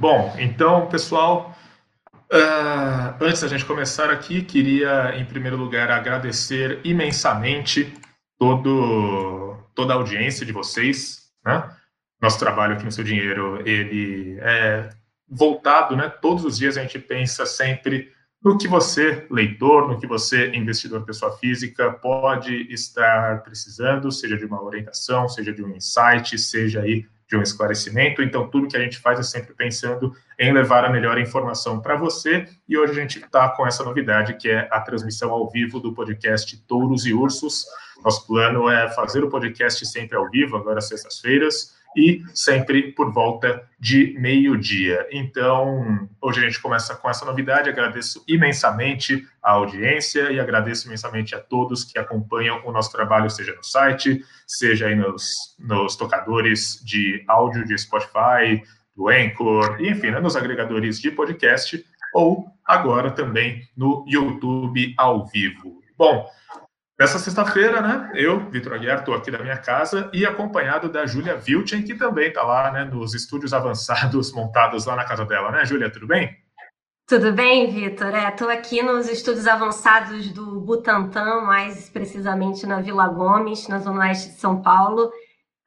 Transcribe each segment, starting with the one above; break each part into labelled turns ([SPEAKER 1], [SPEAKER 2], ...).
[SPEAKER 1] Bom, então, pessoal, uh, antes da gente começar aqui, queria, em primeiro lugar, agradecer imensamente todo, toda a audiência de vocês. Né? Nosso trabalho aqui no Seu Dinheiro, ele é voltado, né? Todos os dias a gente pensa sempre no que você, leitor, no que você, investidor pessoa física, pode estar precisando, seja de uma orientação, seja de um insight, seja aí de um esclarecimento. Então, tudo que a gente faz é sempre pensando em levar a melhor informação para você. E hoje a gente está com essa novidade, que é a transmissão ao vivo do podcast Touros e Ursos. Nosso plano é fazer o podcast sempre ao vivo, agora sextas-feiras e sempre por volta de meio-dia. Então, hoje a gente começa com essa novidade. Agradeço imensamente a audiência e agradeço imensamente a todos que acompanham o nosso trabalho, seja no site, seja aí nos, nos tocadores de áudio de Spotify, do Anchor, enfim, né, nos agregadores de podcast, ou agora também no YouTube ao vivo. Bom, Nessa sexta-feira, né, eu, Vitor Aguiar, estou aqui da minha casa e acompanhado da Júlia Vilchen, que também está lá né, nos estúdios avançados montados lá na casa dela, né, Júlia? Tudo bem?
[SPEAKER 2] Tudo bem, Vitor? Estou é, aqui nos estúdios avançados do Butantã, mais precisamente na Vila Gomes, na Zona Oeste de São Paulo,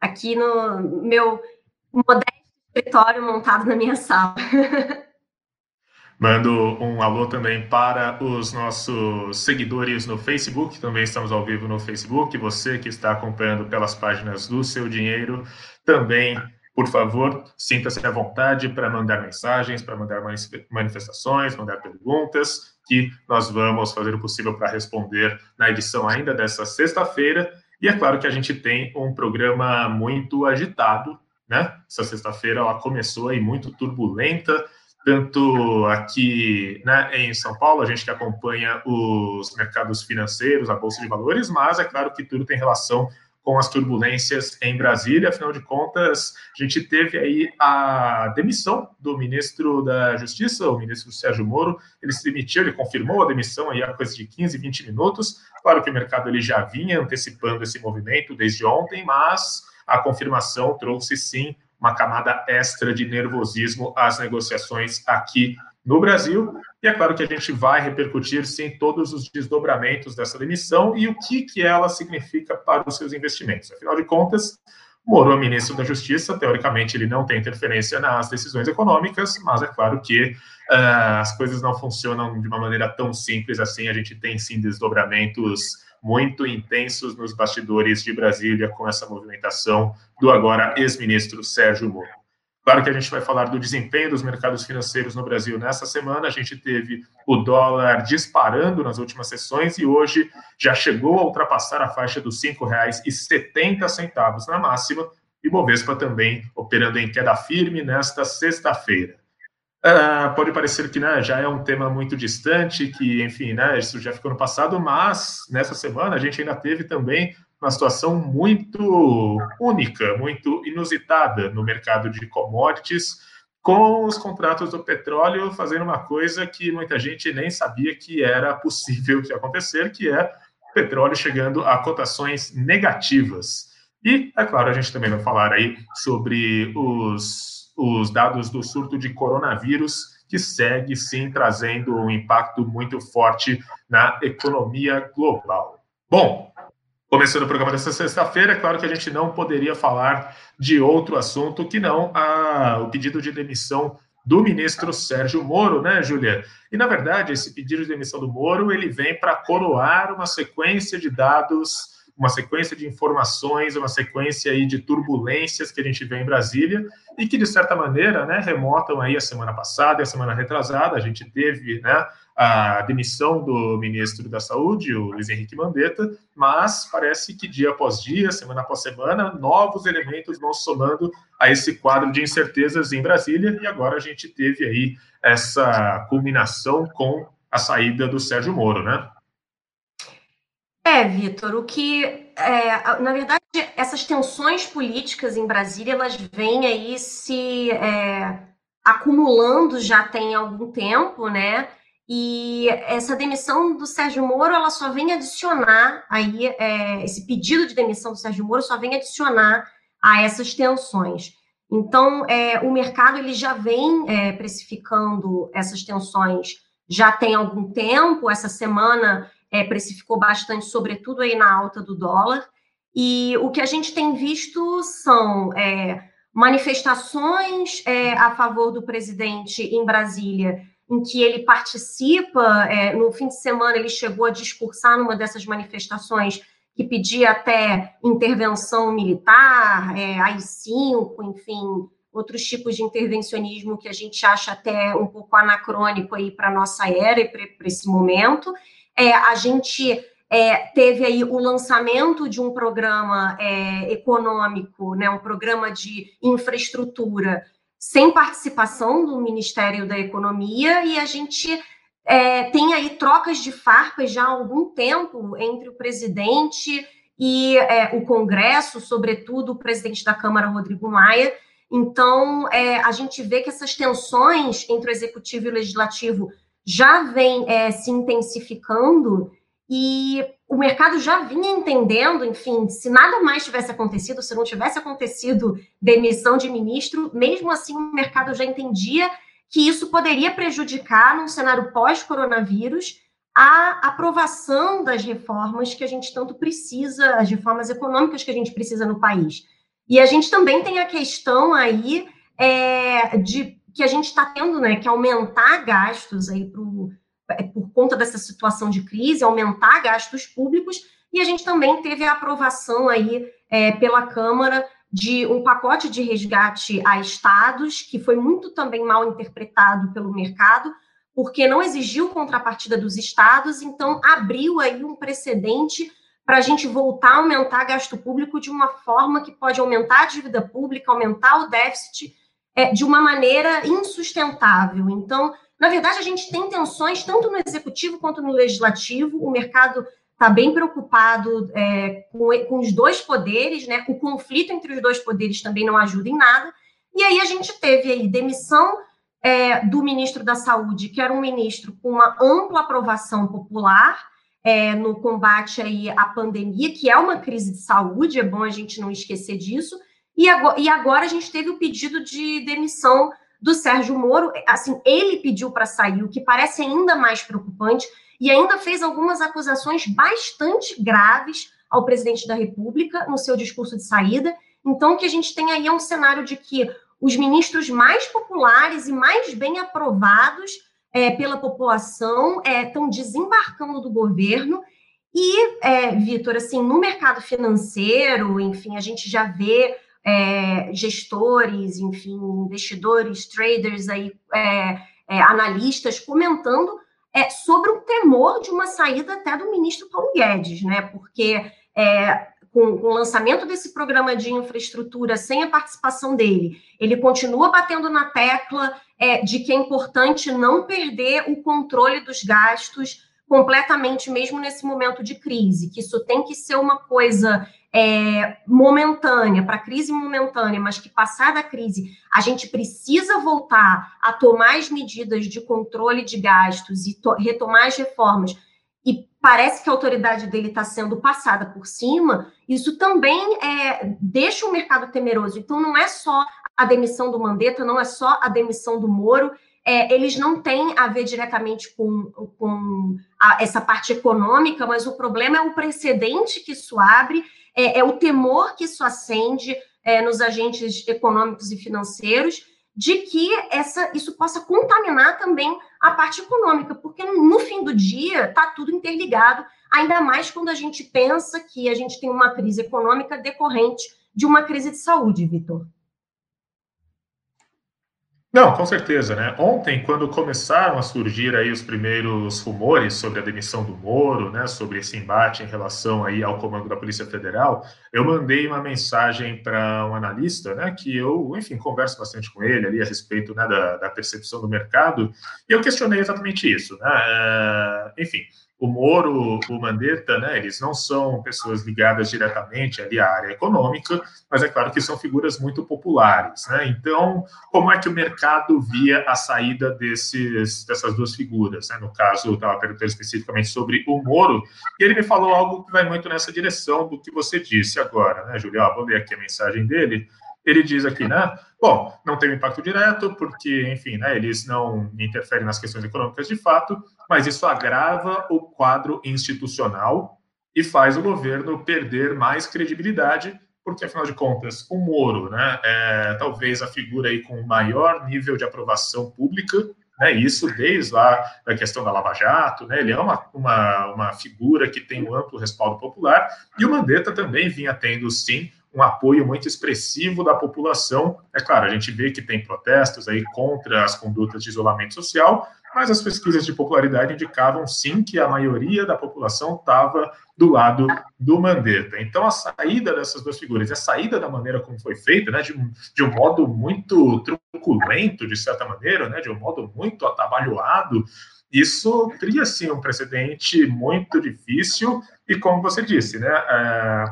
[SPEAKER 2] aqui no meu modesto escritório montado na minha sala.
[SPEAKER 1] Mando um alô também para os nossos seguidores no Facebook, também estamos ao vivo no Facebook. Você que está acompanhando pelas páginas do Seu Dinheiro, também, por favor, sinta-se à vontade para mandar mensagens, para mandar manifestações, mandar perguntas, que nós vamos fazer o possível para responder na edição ainda dessa sexta-feira. E é claro que a gente tem um programa muito agitado, né? Essa sexta-feira ela começou aí muito turbulenta tanto aqui né, em São Paulo, a gente que acompanha os mercados financeiros, a Bolsa de Valores, mas é claro que tudo tem relação com as turbulências em Brasília. Afinal de contas, a gente teve aí a demissão do ministro da Justiça, o ministro Sérgio Moro. Ele se demitiu, ele confirmou a demissão aí há coisa de 15, 20 minutos. Claro que o mercado ele já vinha antecipando esse movimento desde ontem, mas a confirmação trouxe sim uma camada extra de nervosismo às negociações aqui no Brasil. E é claro que a gente vai repercutir, sim, todos os desdobramentos dessa demissão e o que, que ela significa para os seus investimentos. Afinal de contas, Moro é ministro da Justiça, teoricamente ele não tem interferência nas decisões econômicas, mas é claro que uh, as coisas não funcionam de uma maneira tão simples assim, a gente tem sim desdobramentos muito intensos nos bastidores de Brasília com essa movimentação do agora ex-ministro Sérgio Moro. Claro que a gente vai falar do desempenho dos mercados financeiros no Brasil nessa semana. A gente teve o dólar disparando nas últimas sessões e hoje já chegou a ultrapassar a faixa dos R$ 5,70 na máxima. E Bovespa também operando em queda firme nesta sexta-feira. Uh, pode parecer que né, já é um tema muito distante, que, enfim, né, isso já ficou no passado, mas nessa semana a gente ainda teve também uma situação muito única, muito inusitada no mercado de commodities, com os contratos do petróleo fazendo uma coisa que muita gente nem sabia que era possível de acontecer, que é o petróleo chegando a cotações negativas. E, é claro, a gente também vai falar aí sobre os os dados do surto de coronavírus, que segue sim trazendo um impacto muito forte na economia global. Bom, começando o programa dessa sexta-feira, é claro que a gente não poderia falar de outro assunto que não a, o pedido de demissão do ministro Sérgio Moro, né, Júlia? E, na verdade, esse pedido de demissão do Moro, ele vem para coroar uma sequência de dados uma sequência de informações, uma sequência aí de turbulências que a gente vê em Brasília e que, de certa maneira, né, remotam aí a semana passada e a semana retrasada. A gente teve né, a demissão do ministro da Saúde, o Luiz Henrique Mandetta, mas parece que dia após dia, semana após semana, novos elementos vão somando a esse quadro de incertezas em Brasília e agora a gente teve aí essa culminação com a saída do Sérgio Moro, né?
[SPEAKER 2] É, Vitor, o que, é, na verdade, essas tensões políticas em Brasília, elas vêm aí se é, acumulando já tem algum tempo, né? E essa demissão do Sérgio Moro, ela só vem adicionar aí, é, esse pedido de demissão do Sérgio Moro só vem adicionar a essas tensões. Então, é, o mercado ele já vem é, precificando essas tensões já tem algum tempo. Essa semana é, precificou bastante, sobretudo aí na alta do dólar. E o que a gente tem visto são é, manifestações é, a favor do presidente em Brasília, em que ele participa. É, no fim de semana, ele chegou a discursar numa dessas manifestações que pedia até intervenção militar, é, AI-5, enfim, outros tipos de intervencionismo que a gente acha até um pouco anacrônico aí para a nossa era e para esse momento. É, a gente é, teve aí o lançamento de um programa é, econômico, né, um programa de infraestrutura sem participação do Ministério da Economia, e a gente é, tem aí trocas de farpas já há algum tempo entre o presidente e é, o Congresso, sobretudo o presidente da Câmara, Rodrigo Maia. Então, é, a gente vê que essas tensões entre o executivo e o legislativo já vêm é, se intensificando e o mercado já vinha entendendo, enfim, se nada mais tivesse acontecido, se não tivesse acontecido demissão de ministro, mesmo assim o mercado já entendia que isso poderia prejudicar, num cenário pós-coronavírus, a aprovação das reformas que a gente tanto precisa, as reformas econômicas que a gente precisa no país. E a gente também tem a questão aí é, de que a gente está tendo, né, que aumentar gastos aí pro, é, por conta dessa situação de crise, aumentar gastos públicos, e a gente também teve a aprovação aí é, pela Câmara de um pacote de resgate a estados, que foi muito também mal interpretado pelo mercado, porque não exigiu contrapartida dos estados, então abriu aí um precedente para a gente voltar a aumentar gasto público de uma forma que pode aumentar a dívida pública, aumentar o déficit é, de uma maneira insustentável. Então, na verdade, a gente tem tensões tanto no executivo quanto no legislativo. O mercado está bem preocupado é, com, com, os dois poderes, né? O conflito entre os dois poderes também não ajuda em nada. E aí a gente teve aí demissão é, do ministro da Saúde, que era um ministro com uma ampla aprovação popular, é, no combate aí à pandemia, que é uma crise de saúde, é bom a gente não esquecer disso. E agora, e agora a gente teve o pedido de demissão do Sérgio Moro. Assim, ele pediu para sair, o que parece ainda mais preocupante, e ainda fez algumas acusações bastante graves ao presidente da República no seu discurso de saída. Então, o que a gente tem aí é um cenário de que os ministros mais populares e mais bem aprovados é, pela população estão é, desembarcando do governo. E, é, Vitor, assim, no mercado financeiro, enfim, a gente já vê é, gestores, enfim, investidores, traders aí, é, é, analistas comentando sobre o temor de uma saída até do ministro Paulo Guedes, né? Porque com, com, o lançamento desse programa de infraestrutura sem a participação dele, ele continua batendo na tecla é, de que é importante não perder o controle dos gastos completamente, mesmo nesse momento de crise, que isso tem que ser uma coisa é, momentânea, para crise momentânea, mas que passada a crise, a gente precisa voltar a tomar as medidas de controle de gastos e retomar as reformas e parece que a autoridade dele está sendo passada por cima, isso também é, deixa o mercado temeroso. Então, não é só a demissão do Mandetta, não é só a demissão do Moro, é, eles não têm a ver diretamente com, com a, essa parte econômica, mas o problema é o precedente que isso abre, é, é o temor que isso acende é, nos agentes econômicos e financeiros de que essa, isso possa contaminar também a parte econômica, porque no fim do dia está tudo interligado, ainda mais quando a gente pensa que a gente tem uma crise econômica decorrente de uma crise de saúde, Vitor.
[SPEAKER 1] Não, com certeza, né? Ontem, quando começaram a surgir aí os primeiros rumores sobre a demissão do Moro, né, sobre esse embate em relação aí ao comando da Polícia Federal, eu mandei uma mensagem para um analista, né, que eu, enfim, converso bastante com ele ali a respeito né, da, da percepção do mercado, e eu questionei exatamente isso, né? Uh, enfim, o Moro, o Mandetta, né, eles não são pessoas ligadas diretamente ali à área econômica, mas é claro que são figuras muito populares. Né? Então, como é que o mercado via a saída desses, dessas duas figuras? Né? No caso, eu estava perguntando especificamente sobre o Moro, e ele me falou algo que vai muito nessa direção do que você disse agora, né, Julião? Vou ler aqui a mensagem dele. Ele diz aqui, né? Bom, não teve impacto direto, porque, enfim, né, eles não interferem nas questões econômicas de fato, mas isso agrava o quadro institucional e faz o governo perder mais credibilidade, porque, afinal de contas, o Moro, né, é talvez a figura aí com o maior nível de aprovação pública, né, isso desde lá da questão da Lava Jato, né, ele é uma, uma, uma figura que tem um amplo respaldo popular, e o Mandetta também vinha tendo, sim, um apoio muito expressivo da população. É claro, a gente vê que tem protestos aí contra as condutas de isolamento social, mas as pesquisas de popularidade indicavam sim que a maioria da população estava do lado do Mandetta. Então, a saída dessas duas figuras, a saída da maneira como foi feita, né, de, um, de um modo muito truculento, de certa maneira, né, de um modo muito atabalhoado, isso cria, sim, um precedente muito difícil e, como você disse, né, é,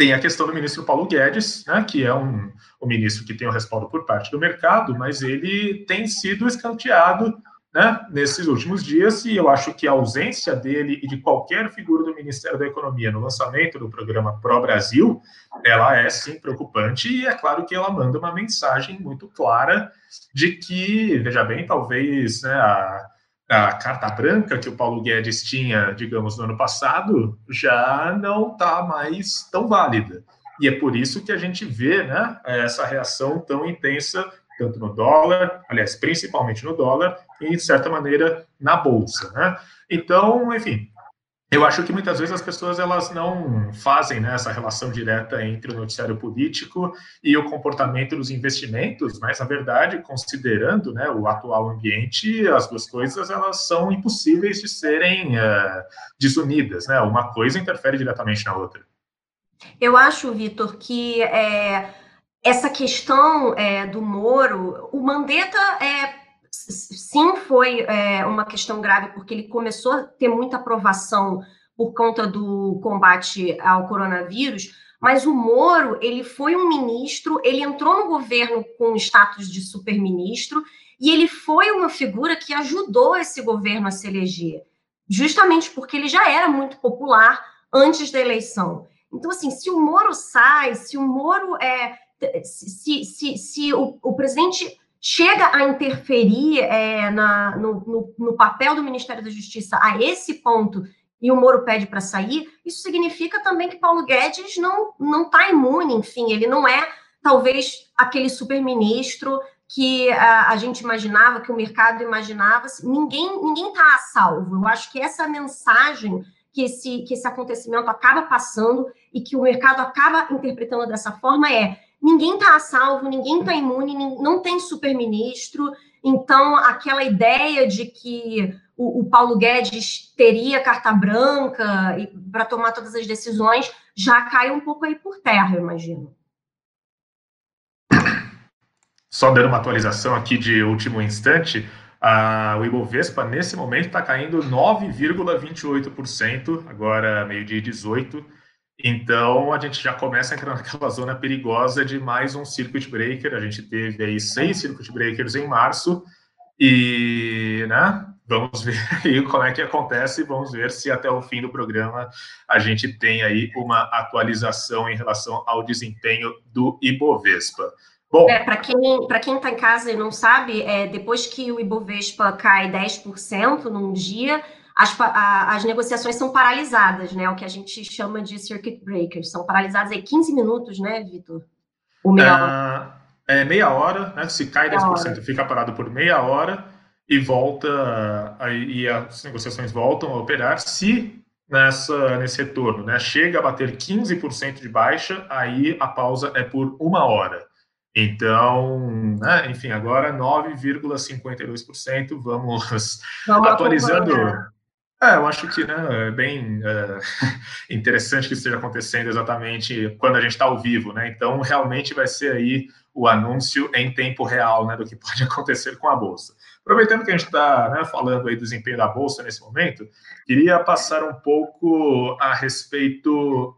[SPEAKER 1] tem a questão do ministro Paulo Guedes, né, que é um, um ministro que tem o respaldo por parte do mercado, mas ele tem sido escanteado né, nesses últimos dias, e eu acho que a ausência dele e de qualquer figura do Ministério da Economia no lançamento do programa Pro Brasil, ela é sim preocupante, e é claro que ela manda uma mensagem muito clara de que, veja bem, talvez né, a, a carta branca que o Paulo Guedes tinha, digamos, no ano passado, já não está mais tão válida. E é por isso que a gente vê né, essa reação tão intensa tanto no dólar, aliás, principalmente no dólar, e, de certa maneira, na bolsa. Né? Então, enfim, eu acho que muitas vezes as pessoas elas não fazem né, essa relação direta entre o noticiário político e o comportamento dos investimentos, mas na verdade, considerando né, o atual ambiente, as duas coisas elas são impossíveis de serem uh, desunidas. Né? Uma coisa interfere diretamente na outra.
[SPEAKER 2] Eu acho, Vitor, que é, essa questão é, do Moro, o Mandetta é, sim foi é, uma questão grave, porque ele começou a ter muita aprovação por conta do combate ao coronavírus, mas o Moro, ele foi um ministro, ele entrou no governo com status de superministro, e ele foi uma figura que ajudou esse governo a se eleger, justamente porque ele já era muito popular antes da eleição. Então, assim, se o Moro sai, se o Moro é, se, se, se o, o presidente chega a interferir é, na, no, no, no, papel do Ministério da Justiça a esse ponto e o Moro pede para sair, isso significa também que Paulo Guedes não não está imune, enfim, ele não é talvez aquele super-ministro que a, a, gente imaginava, que o mercado imaginava, ninguém ninguém está a salvo. Eu acho que essa mensagem que esse, que esse acontecimento acaba passando e que o mercado acaba interpretando dessa forma é ninguém está a salvo, ninguém está imune, não tem super-ministro. Então, aquela ideia de que o, o Paulo Guedes teria carta branca para tomar todas as decisões já cai um pouco aí por terra, eu imagino.
[SPEAKER 1] Só dando uma atualização aqui de último instante, a, o Ibovespa, nesse momento, está caindo 9,28%, agora meio-dia 18%. Então, a gente já começa a entrar naquela zona perigosa de mais um circuit breaker. A gente teve aí seis circuit breakers em março e, né, vamos ver aí como é que acontece. Vamos ver se até o fim do programa a gente tem aí uma atualização em relação ao desempenho do Ibovespa.
[SPEAKER 2] Bom, é, para quem para quem está em casa e não sabe, é, depois que o Ibovespa cai 10% num dia, as, a, as negociações são paralisadas, né? O que a gente chama de circuit breakers. São paralisadas aí 15 minutos, né, Vitor?
[SPEAKER 1] Ou meia hora? É, é meia hora, né? Se cai 10%, fica parado por meia hora e volta, aí, e as negociações voltam a operar se nessa, nesse retorno, né? Chega a bater 15% de baixa, aí a pausa é por uma hora. Então, né, enfim, agora 9,52%. Vamos, vamos atualizando. Acompanhar. É, eu acho que né, é bem é, interessante que isso esteja acontecendo exatamente quando a gente está ao vivo, né? Então, realmente vai ser aí o anúncio em tempo real, né, do que pode acontecer com a bolsa. Aproveitando que a gente está né, falando aí do desempenho da bolsa nesse momento, queria passar um pouco a respeito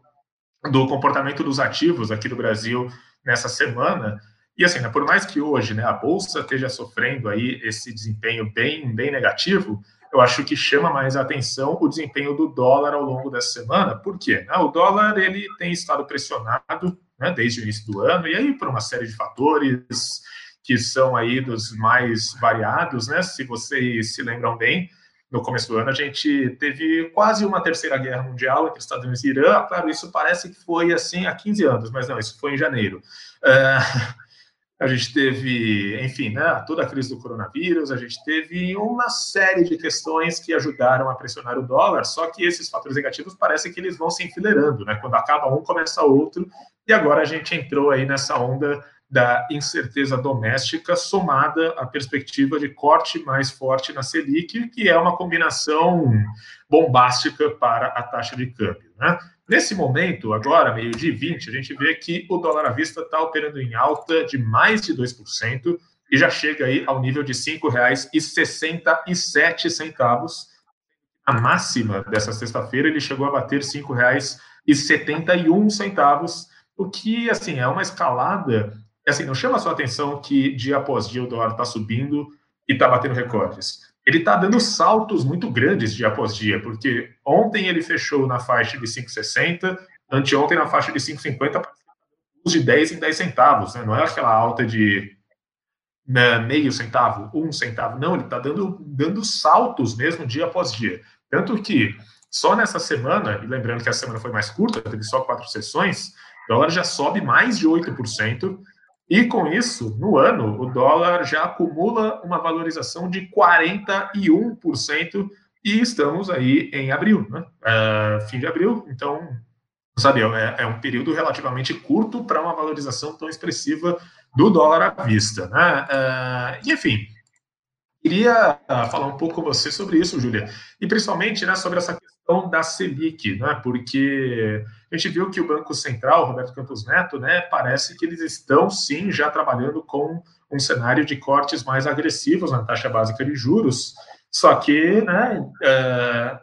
[SPEAKER 1] do comportamento dos ativos aqui do Brasil nessa semana. E assim, né, por mais que hoje né, a bolsa esteja sofrendo aí esse desempenho bem, bem negativo, eu acho que chama mais atenção o desempenho do dólar ao longo dessa semana. Por quê? Ah, o dólar ele tem estado pressionado né, desde o início do ano, e aí por uma série de fatores que são aí dos mais variados, né? Se vocês se lembram bem, no começo do ano a gente teve quase uma terceira guerra mundial entre Estados Unidos e Irã. Claro, isso parece que foi assim há 15 anos, mas não, isso foi em janeiro. Uh, a gente teve, enfim, né, toda a crise do coronavírus, a gente teve uma série de questões que ajudaram a pressionar o dólar, só que esses fatores negativos parecem que eles vão se enfileirando, né? Quando acaba um, começa outro, e agora a gente entrou aí nessa onda da incerteza doméstica somada à perspectiva de corte mais forte na Selic, que é uma combinação bombástica para a taxa de câmbio, né? Nesse momento, agora, meio de 20, a gente vê que o dólar à vista está operando em alta de mais de 2% e já chega aí ao nível de R$ 5,67. A máxima dessa sexta-feira ele chegou a bater R$ 5,71, o que, assim, é uma escalada, assim, não chama a sua atenção que dia após dia o dólar está subindo e está batendo recordes ele está dando saltos muito grandes dia após dia, porque ontem ele fechou na faixa de 5,60, anteontem na faixa de 5,50, de 10 em 10 centavos, né? não é aquela alta de né, meio centavo, um centavo, não, ele está dando, dando saltos mesmo dia após dia. Tanto que só nessa semana, e lembrando que a semana foi mais curta, teve só quatro sessões, o dólar já sobe mais de 8%, e com isso, no ano, o dólar já acumula uma valorização de 41% e estamos aí em abril, né? Uh, fim de abril, então, sabe, é, é um período relativamente curto para uma valorização tão expressiva do dólar à vista, né? E, enfim, queria uh, falar um pouco com você sobre isso, Júlia, e principalmente né, sobre essa questão da Selic, né? Porque a gente viu que o Banco Central, Roberto Campos Neto, né, parece que eles estão sim já trabalhando com um cenário de cortes mais agressivos na taxa básica de juros. Só que, né, é,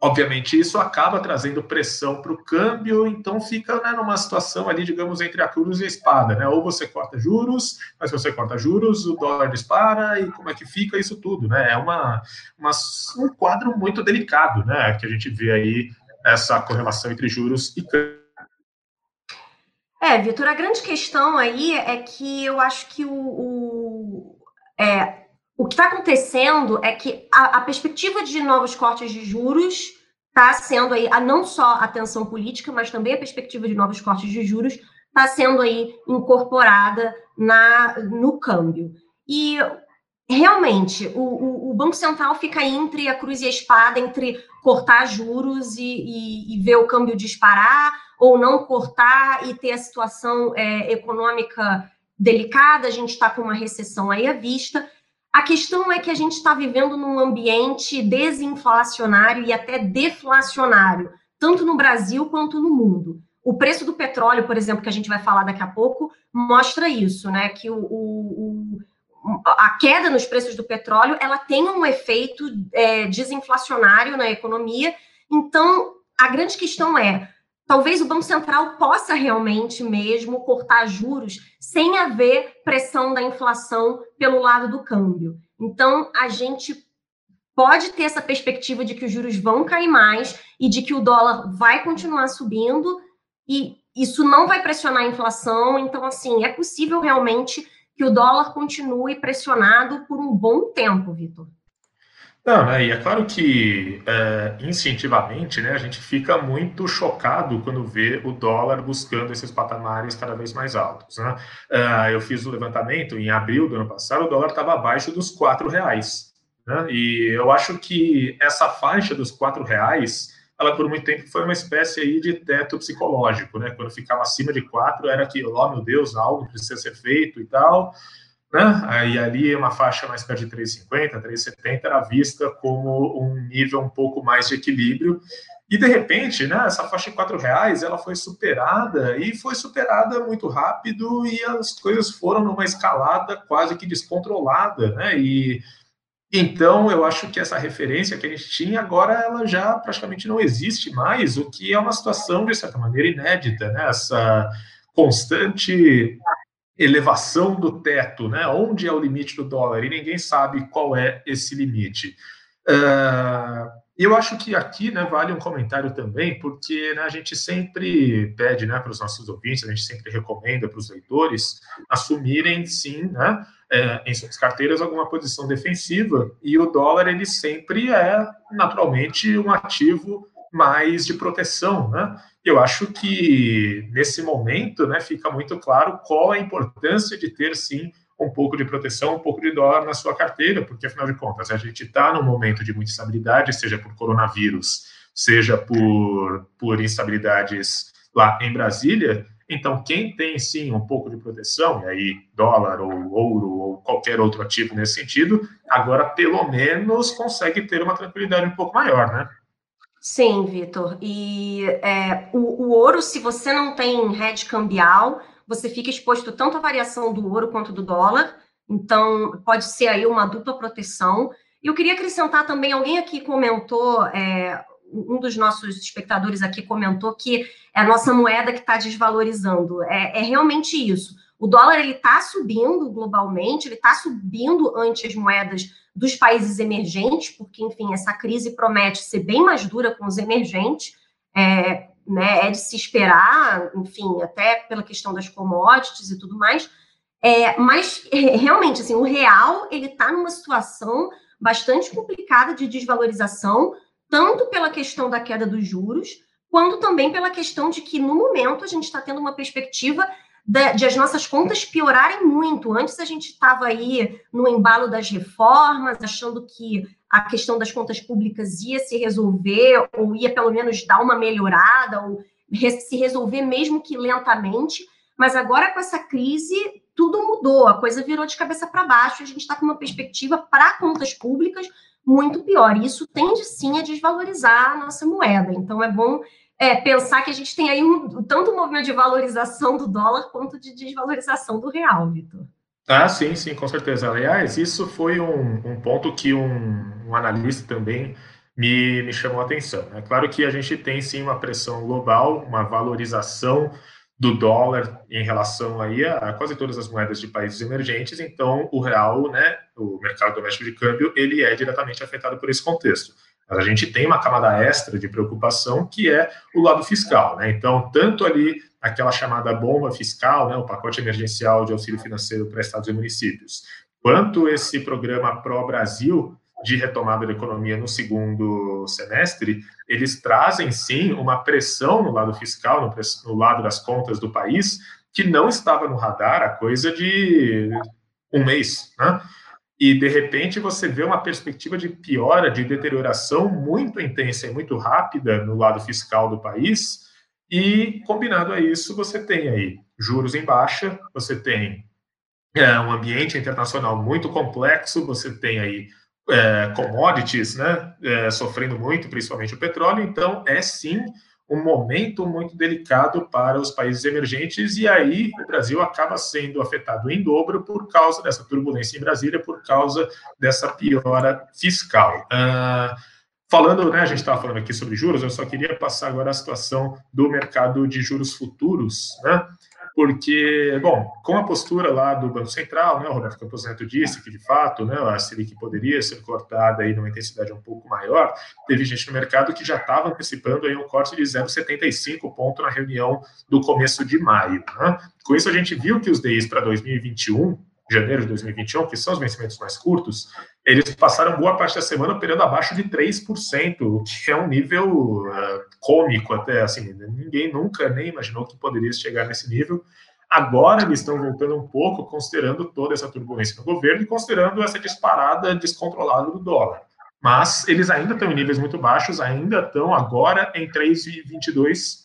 [SPEAKER 1] obviamente, isso acaba trazendo pressão para o câmbio, então fica né, numa situação ali, digamos, entre a cruz e a espada, né? Ou você corta juros, mas se você corta juros, o dólar dispara, e como é que fica isso tudo, né? É uma, uma um quadro muito delicado, né? Que a gente vê aí essa correlação entre juros e câmbio.
[SPEAKER 2] É, Vitor, a grande questão aí é que eu acho que o, o, é, o que está acontecendo é que a, a, perspectiva de novos cortes de juros está sendo aí, a, não só a tensão política, mas também a perspectiva de novos cortes de juros está sendo aí incorporada na, no câmbio. E realmente, o, o, Banco Central fica entre a cruz e a espada, entre cortar juros e, e, e ver o câmbio disparar, ou não cortar e ter a situação é, econômica delicada, a gente está com uma recessão aí à vista. A questão é que a gente está vivendo num ambiente desinflacionário e até deflacionário, tanto no Brasil quanto no mundo. O preço do petróleo, por exemplo, que a gente vai falar daqui a pouco, mostra isso, né? Que o, o, a queda nos preços do petróleo ela tem um efeito é, desinflacionário na economia. Então, a grande questão é: talvez o Banco Central possa realmente mesmo cortar juros sem haver pressão da inflação pelo lado do câmbio. Então, a gente pode ter essa perspectiva de que os juros vão cair mais e de que o dólar vai continuar subindo e isso não vai pressionar a inflação. Então, assim, é possível realmente que o dólar continue pressionado por um bom tempo, Vitor.
[SPEAKER 1] Não, né, e é claro que é, instintivamente né, a gente fica muito chocado quando vê o dólar buscando esses patamares cada vez mais altos. Né? Uh, eu fiz o levantamento em abril do ano passado, o dólar estava abaixo dos quatro reais. Né? E eu acho que essa faixa dos quatro reais ela por muito tempo foi uma espécie aí de teto psicológico, né? Quando ficava acima de quatro era que, oh meu Deus, algo precisa ser feito e tal, né? Aí ali uma faixa mais perto de 3,50, 3,70 era vista como um nível um pouco mais de equilíbrio. E de repente, né, essa faixa de quatro reais ela foi superada e foi superada muito rápido e as coisas foram numa escalada quase que descontrolada, né? E então, eu acho que essa referência que a gente tinha agora, ela já praticamente não existe mais, o que é uma situação, de certa maneira, inédita, né? Essa constante elevação do teto, né? Onde é o limite do dólar? E ninguém sabe qual é esse limite. Uh, eu acho que aqui né, vale um comentário também, porque né, a gente sempre pede né, para os nossos ouvintes, a gente sempre recomenda para os leitores assumirem, sim, né, é, em suas carteiras alguma posição defensiva, e o dólar ele sempre é naturalmente um ativo mais de proteção, né? Eu acho que nesse momento, né, fica muito claro qual a importância de ter sim um pouco de proteção, um pouco de dólar na sua carteira, porque afinal de contas a gente está num momento de muita instabilidade, seja por coronavírus, seja por, por instabilidades lá em Brasília. Então, quem tem sim um pouco de proteção, e aí dólar ou ouro ou qualquer outro ativo nesse sentido, agora pelo menos consegue ter uma tranquilidade um pouco maior, né?
[SPEAKER 2] Sim, Vitor. E é, o, o ouro, se você não tem hedge cambial, você fica exposto tanto à variação do ouro quanto do dólar, então pode ser aí uma dupla proteção. E eu queria acrescentar também, alguém aqui comentou, é, um dos nossos espectadores aqui comentou que é a nossa moeda que está desvalorizando. É, é, realmente isso. O dólar ele está subindo globalmente, ele está subindo ante as moedas dos países emergentes, porque, enfim, essa crise promete ser bem mais dura com os emergentes. É, né, é de se esperar, enfim, até pela questão das commodities e tudo mais. É, mas realmente, assim, o real ele está numa situação bastante complicada de desvalorização, tanto pela questão da queda dos juros, quanto também pela questão de que no momento a gente está tendo uma perspectiva de, de, as nossas contas piorarem muito. Antes a gente estava aí no embalo das reformas, achando que a questão das contas públicas ia se resolver, ou ia pelo menos dar uma melhorada, ou se resolver mesmo que lentamente. Mas agora, com essa crise, tudo mudou, a coisa virou de cabeça para baixo, a gente está com uma perspectiva para contas públicas muito pior. E isso tende sim a desvalorizar a nossa moeda. Então é bom é, pensar que a gente tem aí um, tanto um movimento de valorização do dólar quanto de desvalorização do real, Vitor.
[SPEAKER 1] Ah, sim, sim, com certeza. Aliás, isso foi um, um ponto que um, um, analista também me, me chamou a atenção. É claro que a gente tem sim uma pressão global, uma valorização do dólar em relação aí a quase todas as moedas de países emergentes, então o real, né, o mercado doméstico de câmbio, ele é diretamente afetado por esse contexto. Mas a gente tem uma camada extra de preocupação que é o lado fiscal, né? Então, tanto ali aquela chamada bomba fiscal, né, o pacote emergencial de auxílio financeiro para estados e municípios, quanto esse programa pró-Brasil de retomada da economia no segundo semestre, eles trazem sim uma pressão no lado fiscal, no, no lado das contas do país, que não estava no radar há coisa de um mês, né? E de repente você vê uma perspectiva de piora, de deterioração muito intensa e muito rápida no lado fiscal do país, e combinado a isso, você tem aí juros em baixa, você tem é, um ambiente internacional muito complexo, você tem aí é, commodities né, é, sofrendo muito, principalmente o petróleo, então é sim um momento muito delicado para os países emergentes, e aí o Brasil acaba sendo afetado em dobro por causa dessa turbulência em Brasília, por causa dessa piora fiscal. Uh, Falando, né, a gente estava falando aqui sobre juros, eu só queria passar agora a situação do mercado de juros futuros, né? Porque, bom, com a postura lá do Banco Central, né, o Roberto Campos Neto disse que, de fato, né, a Selic poderia ser cortada aí numa intensidade um pouco maior, teve gente no mercado que já estava antecipando aí um corte de 0,75 ponto na reunião do começo de maio. Né? Com isso, a gente viu que os DIs para 2021 janeiro de 2021, que são os vencimentos mais curtos, eles passaram boa parte da semana operando abaixo de 3%, o que é um nível uh, cômico até, assim, ninguém nunca nem imaginou que poderia chegar nesse nível. Agora eles estão voltando um pouco, considerando toda essa turbulência no governo e considerando essa disparada descontrolada do dólar. Mas eles ainda estão em níveis muito baixos, ainda estão agora em 3,22,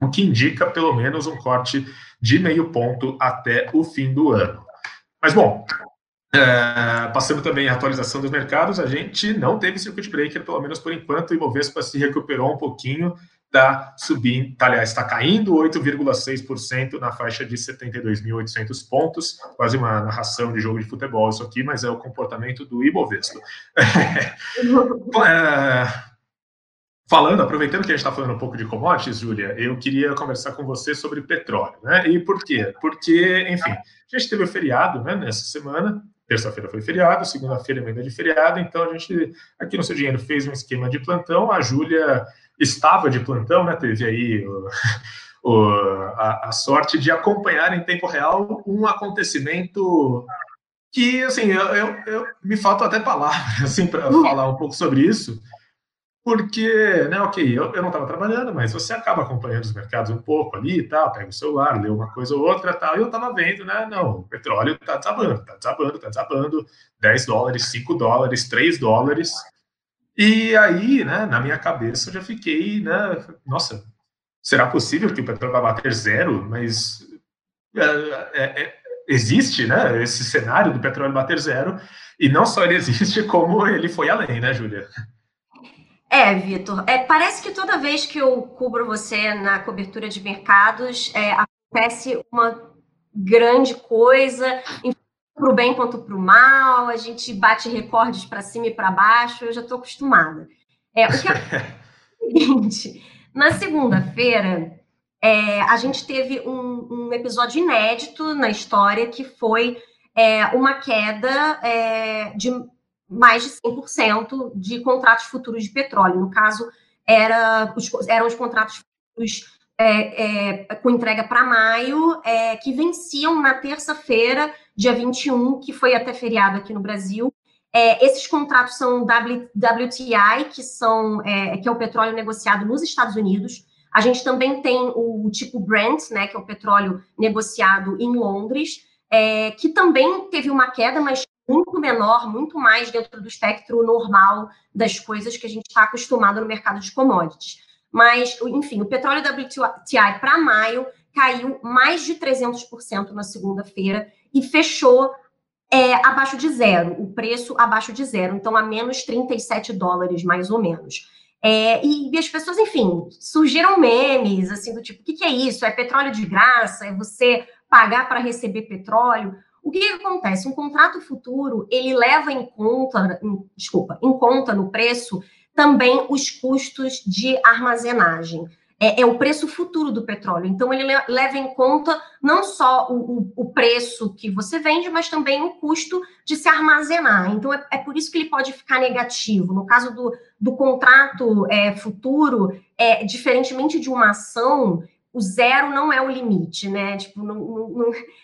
[SPEAKER 1] o que indica pelo menos um corte de meio ponto até o fim do ano. Mas, bom, é, passando também a atualização dos mercados, a gente não teve circuit breaker, pelo menos por enquanto, o Ibovespa se recuperou um pouquinho, subindo, tá, aliás, está caindo 8,6% na faixa de 72.800 pontos, quase uma narração de jogo de futebol isso aqui, mas é o comportamento do Ibovespa. é, Falando, aproveitando que a gente está falando um pouco de commodities, Júlia, eu queria conversar com você sobre petróleo, né? E por quê? Porque, enfim, a gente teve o feriado né, nessa semana, terça-feira foi feriado, segunda-feira é emenda de feriado, então a gente, aqui no Seu Dinheiro, fez um esquema de plantão, a Júlia estava de plantão, né, teve aí o, o, a, a, sorte de acompanhar em tempo real um acontecimento que, assim, eu, eu, eu me faltam até palavras, assim, para falar um pouco sobre isso, porque, né, ok, eu, eu não estava trabalhando, mas você acaba acompanhando os mercados um pouco ali e tal, pega o celular, lê uma coisa ou outra tal, e eu estava vendo, né, não, o petróleo está desabando, está desabando, está desabando, 10 dólares, 5 dólares, 3 dólares, e aí, né, na minha cabeça eu já fiquei, né, nossa, será possível que o petróleo vai bater zero? Mas é, é, é, existe, né, esse cenário do petróleo bater zero, e não só ele existe, como ele foi além, né, Júlia?
[SPEAKER 2] É, Vitor. É, parece que toda vez que eu cubro você na cobertura de mercados, é, acontece uma grande coisa, para o bem quanto para o mal, a gente bate recordes para cima e para baixo, eu já estou acostumada. É, o que é o seguinte, na segunda-feira, é, a gente teve um, um, episódio inédito na história, que foi é, uma queda é, de mais de 100% de contratos futuros de petróleo. No caso, era, os, eram os contratos futuros é, é, com entrega para maio, é, que venciam na terça-feira, dia 21, que foi até feriado aqui no Brasil. É, esses contratos são WTI, que, são, é, que é o petróleo negociado nos Estados Unidos. A gente também tem o tipo Brent, né, que é o petróleo negociado em Londres, é, que também teve uma queda, mas muito menor, muito mais dentro do espectro normal das coisas que a gente está acostumado no mercado de commodities. Mas, enfim, o petróleo WTI para maio caiu mais de 300% na segunda-feira e fechou é, abaixo de zero, o preço abaixo de zero, então a menos 37 dólares, mais ou menos. É, e, e, as pessoas, enfim, surgiram memes, assim, do tipo, o que, que é isso? É petróleo de graça? É você pagar para receber petróleo? O que, que, acontece? Um contrato futuro, ele leva em conta, em, desculpa, em conta no preço também os custos de armazenagem. É, é, o preço futuro do petróleo. Então, ele leva em conta não só o, o, o, preço que você vende, mas também o custo de se armazenar. Então, é, é por isso que ele pode ficar negativo. No caso do, do contrato é, futuro, é, diferentemente de uma ação, o zero não é o limite, né? Tipo, não, não,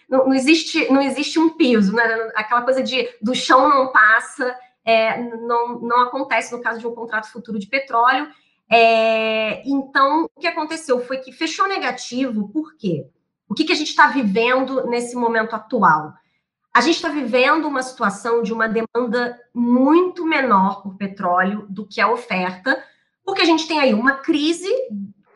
[SPEAKER 2] não, não existe, não existe um piso, né? Aquela coisa de do chão não passa é, não, não acontece no caso de um contrato futuro de petróleo. É, então, o que aconteceu foi que fechou negativo, por quê? O que, que a gente está vivendo nesse momento atual? A gente está vivendo uma situação de uma demanda muito menor por petróleo do que a oferta, porque a gente tem aí uma crise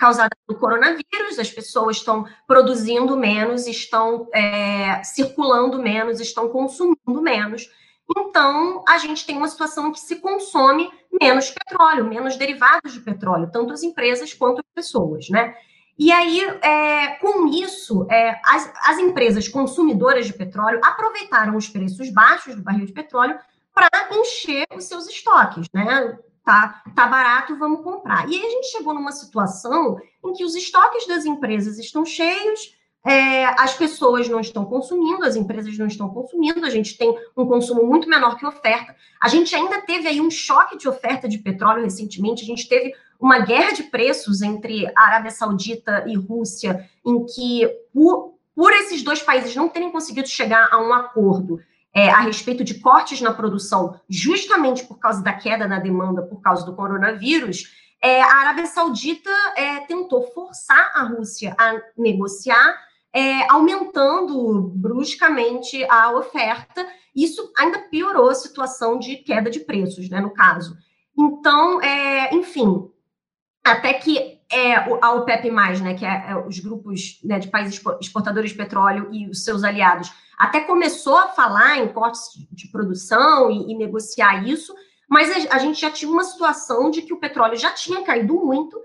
[SPEAKER 2] causada pelo coronavírus, as pessoas estão produzindo menos, estão é, circulando menos, estão consumindo menos. Então, a gente tem uma situação em que se consome menos petróleo, menos derivados de petróleo, tanto as empresas quanto as pessoas, né? E aí, é, com isso, é, as, as empresas consumidoras de petróleo aproveitaram os preços baixos do barril de petróleo para encher os seus estoques, né? Tá, tá barato, vamos comprar. E aí a gente chegou numa situação em que os estoques das empresas estão cheios, é, as pessoas não estão consumindo, as empresas não estão consumindo, a gente tem um consumo muito menor que oferta. A gente ainda teve aí um choque de oferta de petróleo recentemente, a gente teve uma guerra de preços entre Arábia Saudita e Rússia, em que, por, por esses dois países não terem conseguido chegar a um acordo é, a respeito de cortes na produção, justamente por causa da queda na demanda por causa do coronavírus, é, a Arábia Saudita é, tentou forçar a Rússia a negociar é, aumentando bruscamente a oferta. Isso ainda piorou a situação de queda de preços, né, no caso. Então, é, enfim, até que é, a OPEP+, né, que é, é os grupos né, de países exportadores de petróleo e os seus aliados, até começou a falar em cortes de produção e, e negociar isso, mas a, a gente já tinha uma situação de que o petróleo já tinha caído muito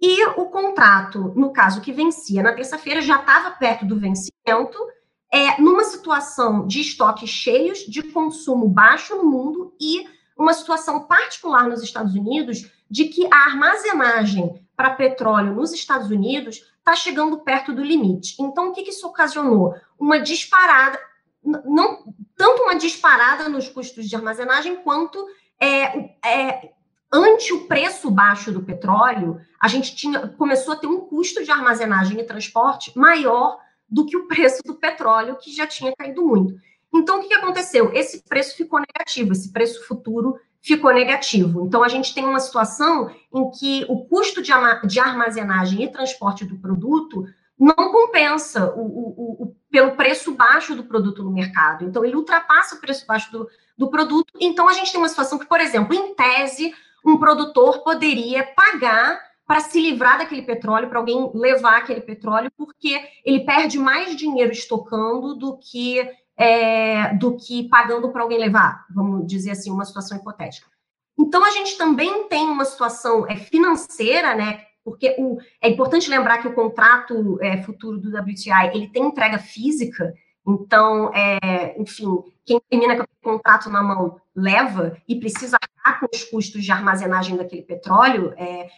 [SPEAKER 2] e o contrato, no caso que vencia na terça-feira, já estava perto do vencimento, é, numa situação de estoques cheios, de consumo baixo no mundo e uma situação particular nos Estados Unidos de que a armazenagem para petróleo nos Estados Unidos está chegando perto do limite. Então, o que, que isso ocasionou? Uma disparada, não tanto uma disparada nos custos de armazenagem quanto é, é, ante o preço baixo do petróleo, a gente tinha, começou a ter um custo de armazenagem e transporte maior do que o preço do petróleo, que já tinha caído muito. Então, o que, que aconteceu? Esse preço ficou negativo, esse preço futuro ficou negativo. Então, a gente tem uma situação em que o custo de, de armazenagem e transporte do produto não compensa o, o, o, pelo preço baixo do produto no mercado. Então, ele ultrapassa o preço baixo do, do produto. Então, a gente tem uma situação que, por exemplo, em tese, um produtor poderia pagar para se livrar daquele petróleo, para alguém levar aquele petróleo, porque ele perde mais dinheiro estocando do que é, do que pagando para alguém levar, vamos dizer assim, uma situação hipotética. Então, a gente também tem uma situação é, financeira, né? Porque o, é importante lembrar que o contrato é, futuro do WTI ele tem entrega física, então, é, enfim, quem termina com o contrato na mão leva e precisa arcar com os custos de armazenagem daquele petróleo, é,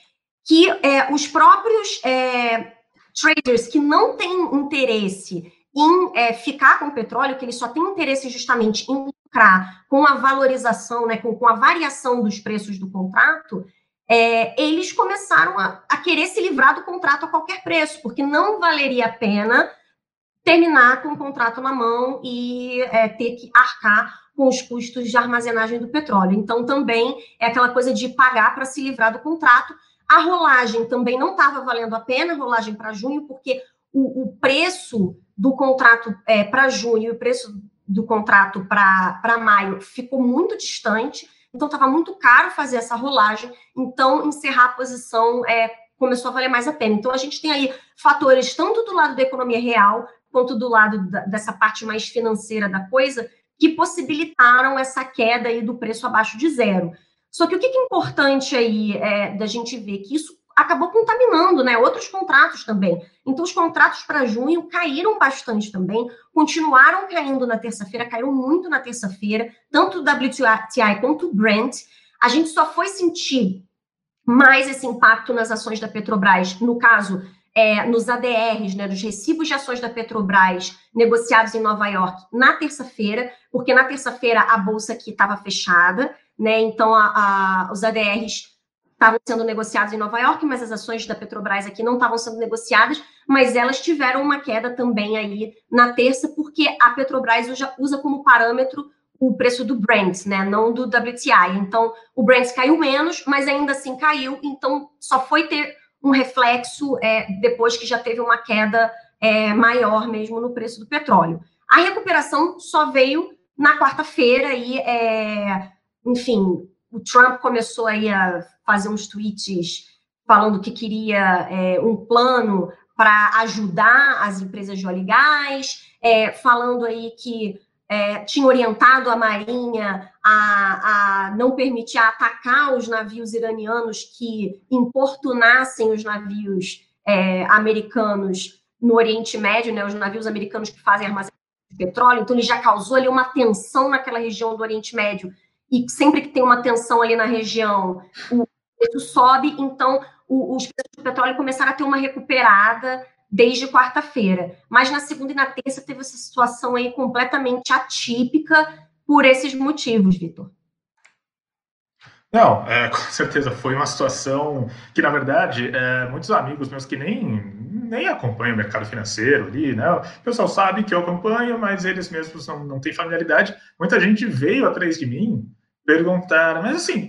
[SPEAKER 2] que é, os próprios é, traders que não têm interesse em é, ficar com o petróleo, que ele só tem interesse justamente em lucrar com a valorização, né, com, com a variação dos preços do contrato, é, eles começaram a, a, querer se livrar do contrato a qualquer preço, porque não valeria a pena terminar com o contrato na mão e é, ter que arcar com os custos de armazenagem do petróleo. Então, também é aquela coisa de pagar para se livrar do contrato. A rolagem também não estava valendo a pena, rolagem para junho, porque o, o preço do contrato é, para junho e o preço do contrato para maio ficou muito distante, então estava muito caro fazer essa rolagem, então encerrar a posição é, começou a valer mais a pena. Então a gente tem aí fatores tanto do lado da economia real quanto do lado da, dessa parte mais financeira da coisa que possibilitaram essa queda aí do preço abaixo de zero. Só que o que é importante aí é, da gente ver que isso acabou contaminando né, outros contratos também. Então, os contratos para junho caíram bastante também, continuaram caindo na terça-feira, caíram muito na terça-feira, tanto o WTI quanto o Brent. A gente só foi sentir mais esse impacto nas ações da Petrobras, no caso, é, nos ADRs, né, dos recibos de ações da Petrobras negociados em Nova York na terça-feira, porque na terça-feira a bolsa aqui estava fechada, né? Então a, a, os ADRs estavam sendo negociados em Nova York, mas as ações da Petrobras aqui não estavam sendo negociadas, mas elas tiveram uma queda também aí na terça, porque a Petrobras usa, como parâmetro o preço do Brent, né, não do WTI. Então, o Brent caiu menos, mas ainda assim caiu, então só foi ter um reflexo é, depois que já teve uma queda é, maior mesmo no preço do petróleo. A recuperação só veio na quarta-feira e, é, enfim, o Trump começou aí a fazer uns tweets falando que queria é, um plano para ajudar as empresas de óleo e gás, é, falando aí que é, tinha orientado a Marinha a, a, não permitir atacar os navios iranianos que importunassem os navios é, americanos no Oriente Médio, né, os navios americanos que fazem armazenamento de petróleo, então ele já causou ali uma tensão naquela região do Oriente Médio, e sempre que tem uma tensão ali na região, o preço sobe, então o, os preços do petróleo começaram a ter uma recuperada desde quarta-feira. Mas na segunda e na terça teve essa situação aí completamente atípica por esses motivos, Vitor.
[SPEAKER 1] Não, é, com certeza foi uma situação que, na verdade, é, muitos amigos meus que nem, nem acompanham o mercado financeiro ali, né? O pessoal sabe que eu acompanho, mas eles mesmos não, não têm familiaridade. Muita gente veio atrás de mim perguntar, mas assim,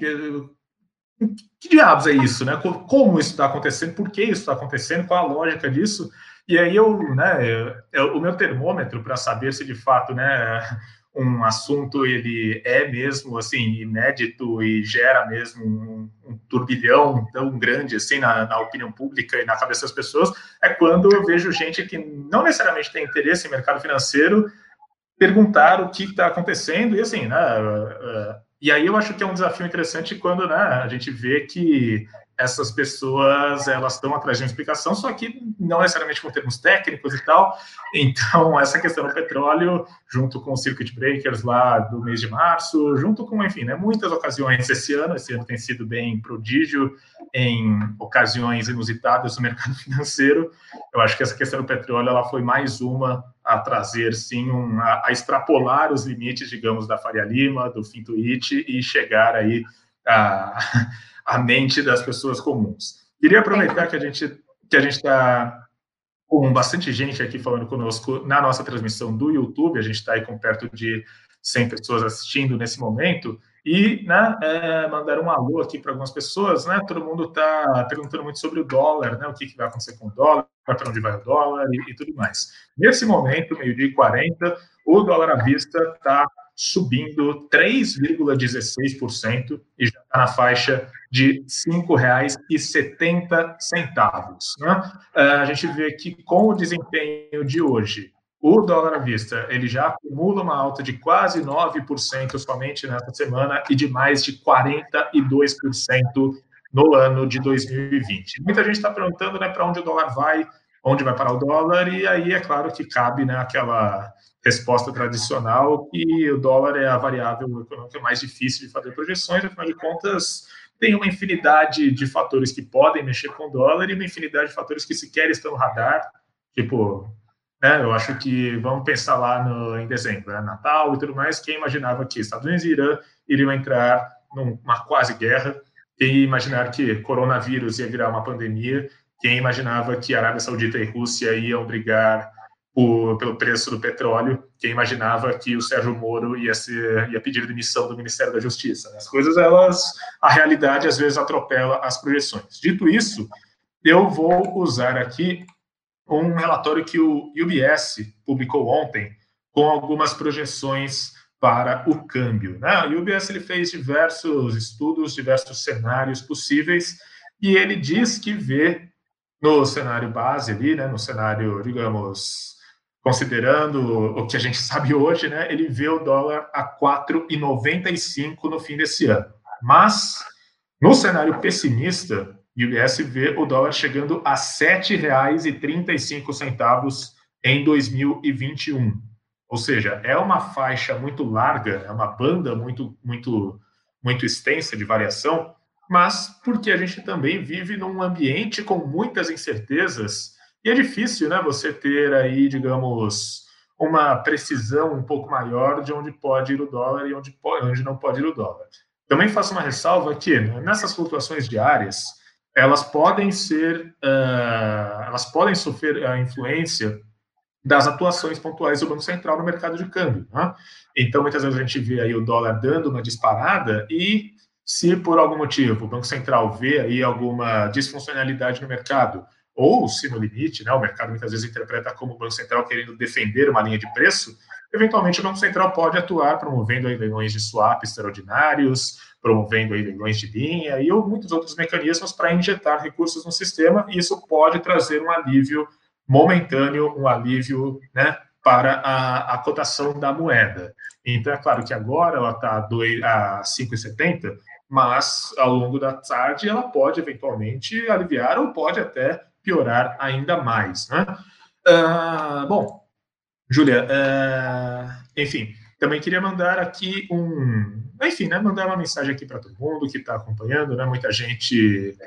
[SPEAKER 1] que diabos é isso, né? Como isso está acontecendo? Por que isso está acontecendo? Qual a lógica disso? E aí eu, né, eu, o meu termômetro para saber se de fato, né, um assunto ele é mesmo assim inédito e gera mesmo um, um turbilhão tão grande assim na, na, opinião pública e na cabeça das pessoas é quando eu vejo gente que não necessariamente tem interesse em mercado financeiro perguntar o que está acontecendo e assim, né, e aí eu acho que é um desafio interessante quando né, a gente vê que essas pessoas elas estão atrás de uma explicação, só que não necessariamente com termos técnicos e tal. Então, essa questão do petróleo, junto com os circuit breakers lá do mês de março, junto com, enfim, né, muitas ocasiões esse ano, esse ano tem sido bem prodígio em ocasiões inusitadas no mercado financeiro. Eu acho que essa questão do petróleo ela foi mais uma a trazer, sim, um, a, a, extrapolar os limites, digamos, da Faria Lima, do Fintuit e chegar aí à, à mente das pessoas comuns. Queria aproveitar que a gente que a gente está com bastante gente aqui falando conosco na nossa transmissão do YouTube, a gente está aí com perto de 100 pessoas assistindo nesse momento, e né, é, mandar um alô aqui para algumas pessoas, né? Todo mundo está perguntando muito sobre o dólar, né? O que, que vai acontecer com o dólar, para onde vai o dólar e, e tudo mais. Nesse momento, meio-dia e 40, o dólar à vista está subindo 3,16% e já está na faixa de R$ 5,70. Né? É, a gente vê que com o desempenho de hoje, o dólar à vista ele já acumula uma alta de quase 9% somente nesta semana e de mais de 42% no ano de 2020. Muita gente está perguntando né, para onde o dólar vai, onde vai parar o dólar, e aí é claro que cabe né, aquela resposta tradicional que o dólar é a variável econômica mais difícil de fazer projeções, afinal de contas, tem uma infinidade de fatores que podem mexer com o dólar e uma infinidade de fatores que sequer estão no radar, tipo, né, eu acho que vamos pensar lá no, em dezembro, né, Natal e tudo mais, quem imaginava que Estados Unidos e Irã iriam entrar numa quase guerra, quem imaginar que coronavírus ia virar uma pandemia, quem imaginava que Arábia Saudita e Rússia iam brigar por, pelo preço do petróleo, quem imaginava que o Sérgio Moro ia, ser, ia pedir demissão do Ministério da Justiça. Né? As coisas, elas, a realidade às vezes atropela as projeções. Dito isso, eu vou usar aqui um relatório que o UBS publicou ontem com algumas projeções para o câmbio. Né? O UBS ele fez diversos estudos, diversos cenários possíveis e ele diz que vê no cenário base ali, né, no cenário, digamos, considerando o que a gente sabe hoje, né, ele vê o dólar a 4,95 no fim desse ano. Mas, no cenário pessimista, o UBS vê o dólar chegando a R$ 7,35 em 2021. Ou seja, é uma faixa muito larga, é uma banda muito, muito, muito extensa de variação, mas porque a gente também vive num ambiente com muitas incertezas e é difícil, né, você ter aí, digamos, uma precisão um pouco maior de onde pode ir o dólar e onde, pode, onde não pode ir o dólar. Também faço uma ressalva que né, nessas flutuações diárias, elas podem ser, uh, elas podem sofrer a influência das atuações pontuais do Banco Central no mercado de câmbio. Né? Então, muitas vezes a gente vê aí o dólar dando uma disparada e se por algum motivo o Banco Central vê aí alguma disfuncionalidade no mercado ou se no limite, né, o mercado muitas vezes interpreta como o Banco Central querendo defender uma linha de preço, eventualmente o Banco Central pode atuar promovendo aí leilões de swap extraordinários, promovendo aí leilões de linha e ou muitos outros mecanismos para injetar recursos no sistema, e isso pode trazer um alívio momentâneo, um alívio né, para a, a cotação da moeda. Então, é claro que agora ela está a 5,70, mas ao longo da tarde ela pode eventualmente aliviar ou pode até piorar ainda mais. Né? Uh, bom, Júlia, uh, enfim, também queria mandar aqui um. Enfim, né, mandar uma mensagem aqui para todo mundo que está acompanhando, né? Muita gente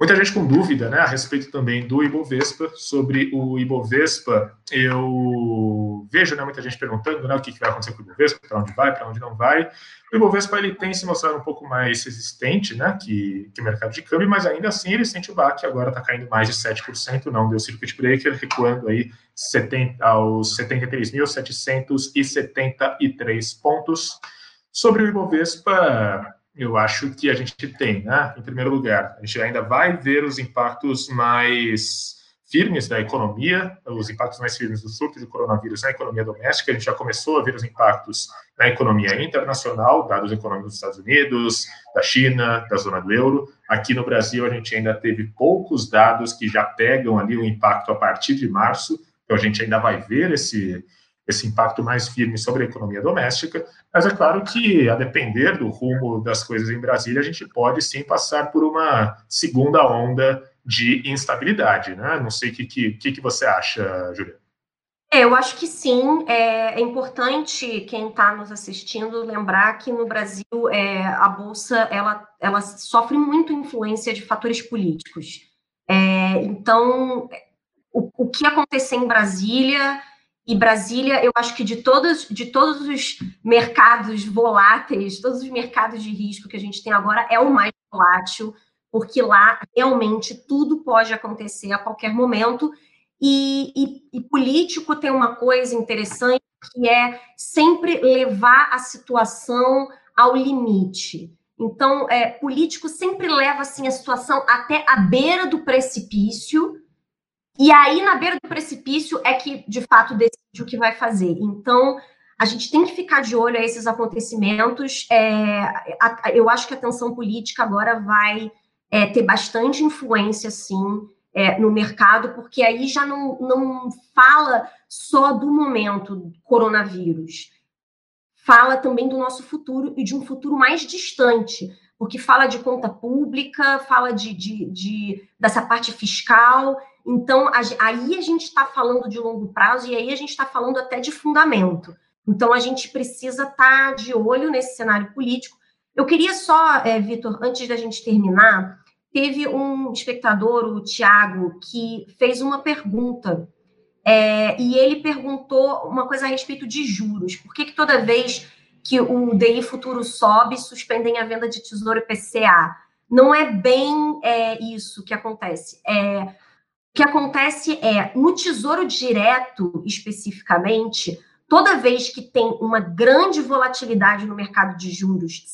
[SPEAKER 1] Muita gente com dúvida né, a respeito também do Ibovespa. Sobre o Ibovespa, eu vejo né, muita gente perguntando né, o que, vai acontecer com o Ibovespa, para onde vai, para onde não vai. O Ibovespa ele tem se mostrado um pouco mais resistente né, que, que o mercado de câmbio, mas ainda assim ele sente o baque, agora está caindo mais de 7%, não deu circuit breaker, recuando aí 70, aos 73.773 pontos. Sobre o Ibovespa, eu acho que a gente tem, né? Em primeiro lugar, a gente ainda vai ver os impactos mais firmes da economia, os impactos mais firmes do surto de coronavírus na economia doméstica. A gente já começou a ver os impactos na economia internacional, dados econômicos dos Estados Unidos, da China, da zona do euro. Aqui no Brasil, a gente ainda teve poucos dados que já pegam ali o impacto a partir de março, então a gente ainda vai ver esse, esse impacto mais firme sobre a economia doméstica, mas é claro que, a depender do rumo das coisas em Brasília, a gente pode sim passar por uma segunda onda de instabilidade, né? Não sei o que, que, que você acha, Julia.
[SPEAKER 2] É, eu acho que sim. É, é importante quem está nos assistindo lembrar que no Brasil é, a bolsa ela, ela sofre muito influência de fatores políticos. É, então, o, o que acontecer em Brasília E Brasília, eu acho que de todos, de todos os mercados voláteis, todos os mercados de risco que a gente tem agora, é o mais volátil, porque lá realmente tudo pode acontecer a qualquer momento. E, e, e político tem uma coisa interessante que é sempre levar a situação ao limite. Então, é, político sempre leva assim a situação até a beira do precipício, e aí na beira do precipício é que de fato decide o que vai fazer. Então, a gente tem que ficar de olho a esses acontecimentos. É, a, eu acho que a tensão política agora vai é, ter bastante influência, sim, é, no mercado, porque aí já não, não fala só do momento coronavírus fala também do nosso futuro e de um futuro mais distante, porque fala de conta pública, fala de, de, de dessa parte fiscal. Então, a, aí a gente está falando de longo prazo e aí a gente está falando até de fundamento. Então, a gente precisa estar tá de olho nesse cenário político. Eu queria só, é, Vitor, antes da gente terminar, teve um espectador, o Tiago, que fez uma pergunta é, e ele perguntou uma coisa a respeito de juros. Por que, que toda vez que o DI futuro sobe, suspendem a venda de tesouro IPCA? Não é bem é, isso que acontece. É, o que acontece é, no tesouro direto, especificamente, toda vez que tem uma grande volatilidade no mercado de juros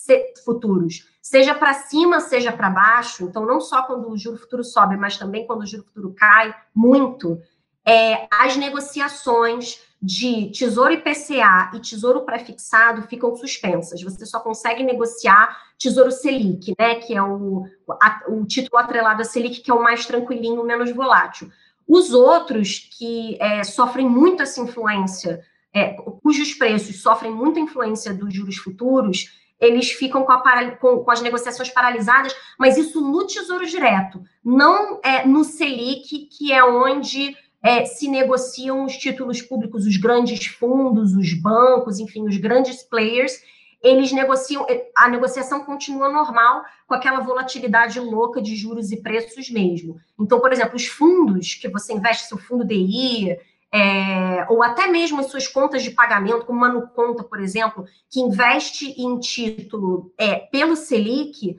[SPEAKER 2] futuros, seja para cima, seja para baixo, então não só quando o juro futuro sobe, mas também quando o juro futuro cai muito, é, as negociações de Tesouro IPCA e Tesouro Prefixado ficam suspensas. Você só consegue negociar Tesouro Selic, né, que é o, a, o título atrelado a Selic, que é o mais tranquilinho, menos volátil. Os outros que é, sofrem muito essa influência, é, cujos preços sofrem muita influência dos juros futuros, eles ficam com, com, com, as negociações paralisadas, mas isso no Tesouro Direto, não é no Selic, que é onde é, se negociam os títulos públicos, os grandes fundos, os bancos, enfim, os grandes players, eles negociam, é, a negociação continua normal com aquela volatilidade louca de juros e preços mesmo. Então, por exemplo, os fundos que você investe, seu fundo DI, é, ou até mesmo as suas contas de pagamento, como uma Nuconta, por exemplo, que investe em título é, pelo Selic,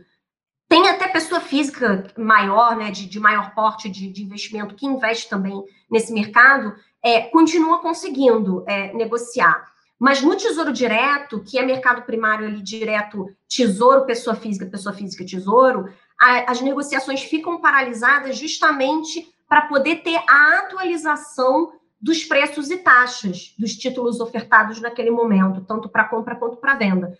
[SPEAKER 2] tem até pessoa física maior, né, de, de maior porte de, de, investimento, que investe também nesse mercado, é, continua conseguindo é, negociar. Mas no tesouro direto, que é mercado primário ali direto, tesouro, pessoa física, pessoa física, tesouro, a, as negociações ficam paralisadas justamente para poder ter a atualização dos preços e taxas dos títulos ofertados naquele momento, tanto para compra quanto para venda.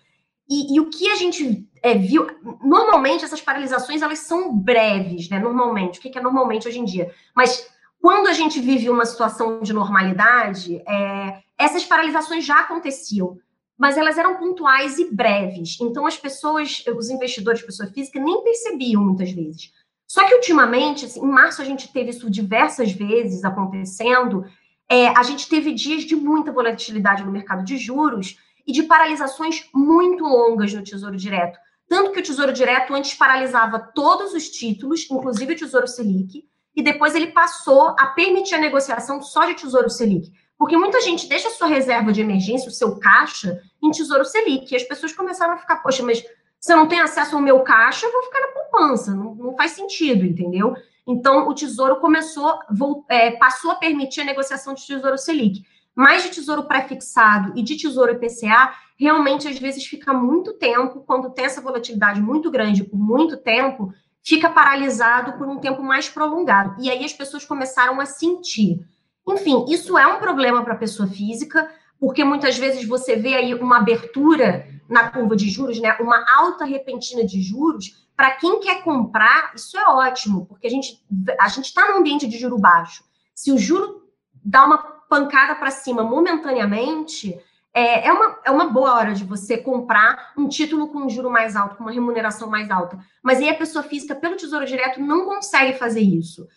[SPEAKER 2] E, e, o que a gente é, viu, normalmente essas paralisações elas são breves, né? Normalmente, o que é normalmente hoje em dia? Mas quando a gente vive uma situação de normalidade, é, essas paralisações já aconteciam, mas elas eram pontuais e breves. Então as pessoas, os investidores, pessoa física, nem percebiam muitas vezes. Só que ultimamente, assim, em março a gente teve isso diversas vezes acontecendo. É, a gente teve dias de muita volatilidade no mercado de juros e de paralisações muito longas no Tesouro Direto. Tanto que o Tesouro Direto antes paralisava todos os títulos, inclusive o Tesouro Selic, e depois ele passou a permitir a negociação só de Tesouro Selic. Porque muita gente deixa a sua reserva de emergência, o seu caixa, em Tesouro Selic. E as pessoas começaram a ficar, poxa, mas se eu não tenho acesso ao meu caixa, eu vou ficar na poupança. Não, não faz sentido, entendeu? Então, o Tesouro começou, é, passou a permitir a negociação de Tesouro Selic mas de tesouro pré-fixado e de tesouro IPCA, realmente às vezes fica muito tempo, quando tem essa volatilidade muito grande por muito tempo, fica paralisado por um tempo mais prolongado. E aí as pessoas começaram a sentir. Enfim, isso é um problema para a pessoa física, porque muitas vezes você vê aí uma abertura na curva de juros, né? Uma alta repentina de juros. Para quem quer comprar, isso é ótimo, porque a gente a gente está num ambiente de juro baixo. Se o juro dá uma pancada para cima momentaneamente, é, é, uma, é uma boa hora de você comprar um título com um juro mais alto, com uma remuneração mais alta. Mas aí a pessoa física, pelo Tesouro Direto, não consegue fazer isso.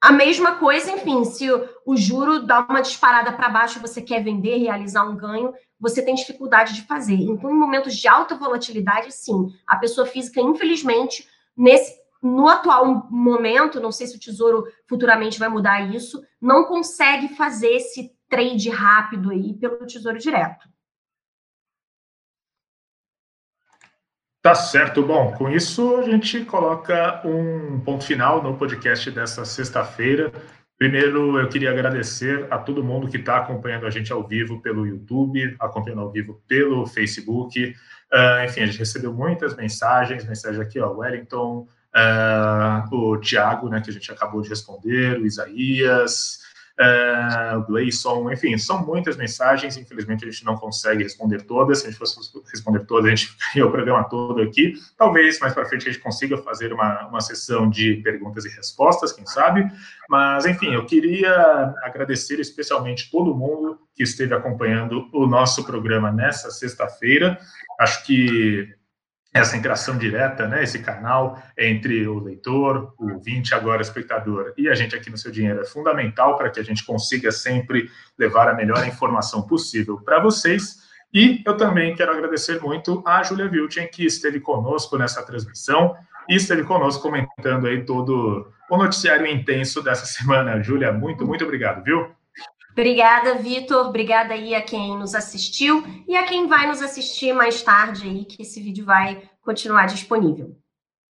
[SPEAKER 2] A mesma coisa, enfim, se o, o juro dá uma disparada para baixo e você quer vender, realizar um ganho, você tem dificuldade de fazer. Então, em momentos de alta volatilidade, sim, a pessoa física, infelizmente, nesse no atual momento, não sei se o Tesouro futuramente vai mudar isso, não consegue fazer esse trade rápido aí pelo Tesouro Direto.
[SPEAKER 1] Tá certo. Bom, com isso a gente coloca um ponto final no podcast desta sexta-feira. Primeiro, eu queria agradecer a todo mundo que está acompanhando a gente ao vivo pelo YouTube, acompanhando ao vivo pelo Facebook. Uh, enfim, a gente recebeu muitas mensagens, mensagem aqui, ó, Wellington, uh, o Tiago, né, que a gente acabou de responder, o Isaías, uh, o Gleison, enfim, são muitas mensagens, infelizmente a gente não consegue responder todas, se a gente fosse responder todas, a gente ficaria o programa todo aqui, talvez mais para frente a gente consiga fazer uma, uma sessão de perguntas e respostas, quem sabe, mas enfim, eu queria agradecer especialmente todo mundo que esteve acompanhando o nosso programa nessa sexta-feira, acho que essa interação direta, né, esse canal entre o leitor, o ouvinte, agora espectador e a gente aqui no Seu Dinheiro é fundamental para que a gente consiga sempre levar a melhor informação possível para vocês. E eu também quero agradecer muito a Júlia Vilchen, que esteve conosco nessa transmissão e esteve conosco comentando aí todo o noticiário intenso dessa semana. Júlia, muito, muito obrigado, viu?
[SPEAKER 2] Obrigada, Vitor. Obrigada aí a quem nos assistiu e a quem vai nos assistir mais tarde aí, que esse vídeo vai continuar disponível.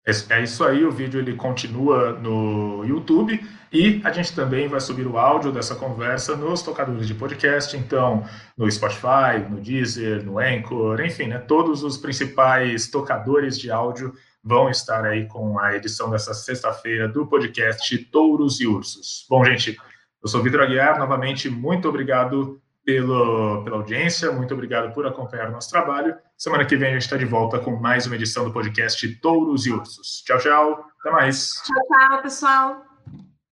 [SPEAKER 1] É isso aí, o vídeo ele continua no YouTube e a gente também vai subir o áudio dessa conversa nos tocadores de podcast, então no Spotify, no Deezer, no Anchor, enfim, né, todos os principais tocadores de áudio vão estar aí com a edição dessa sexta-feira do podcast Touros e Ursos. Bom, gente, eu sou Vitor Aguiar, novamente, muito obrigado pelo, pela audiência, muito obrigado por acompanhar o nosso trabalho. Semana que vem a gente está de volta com mais uma edição do podcast Touros e Ursos. Tchau, tchau, até mais.
[SPEAKER 2] Tchau, tchau, pessoal.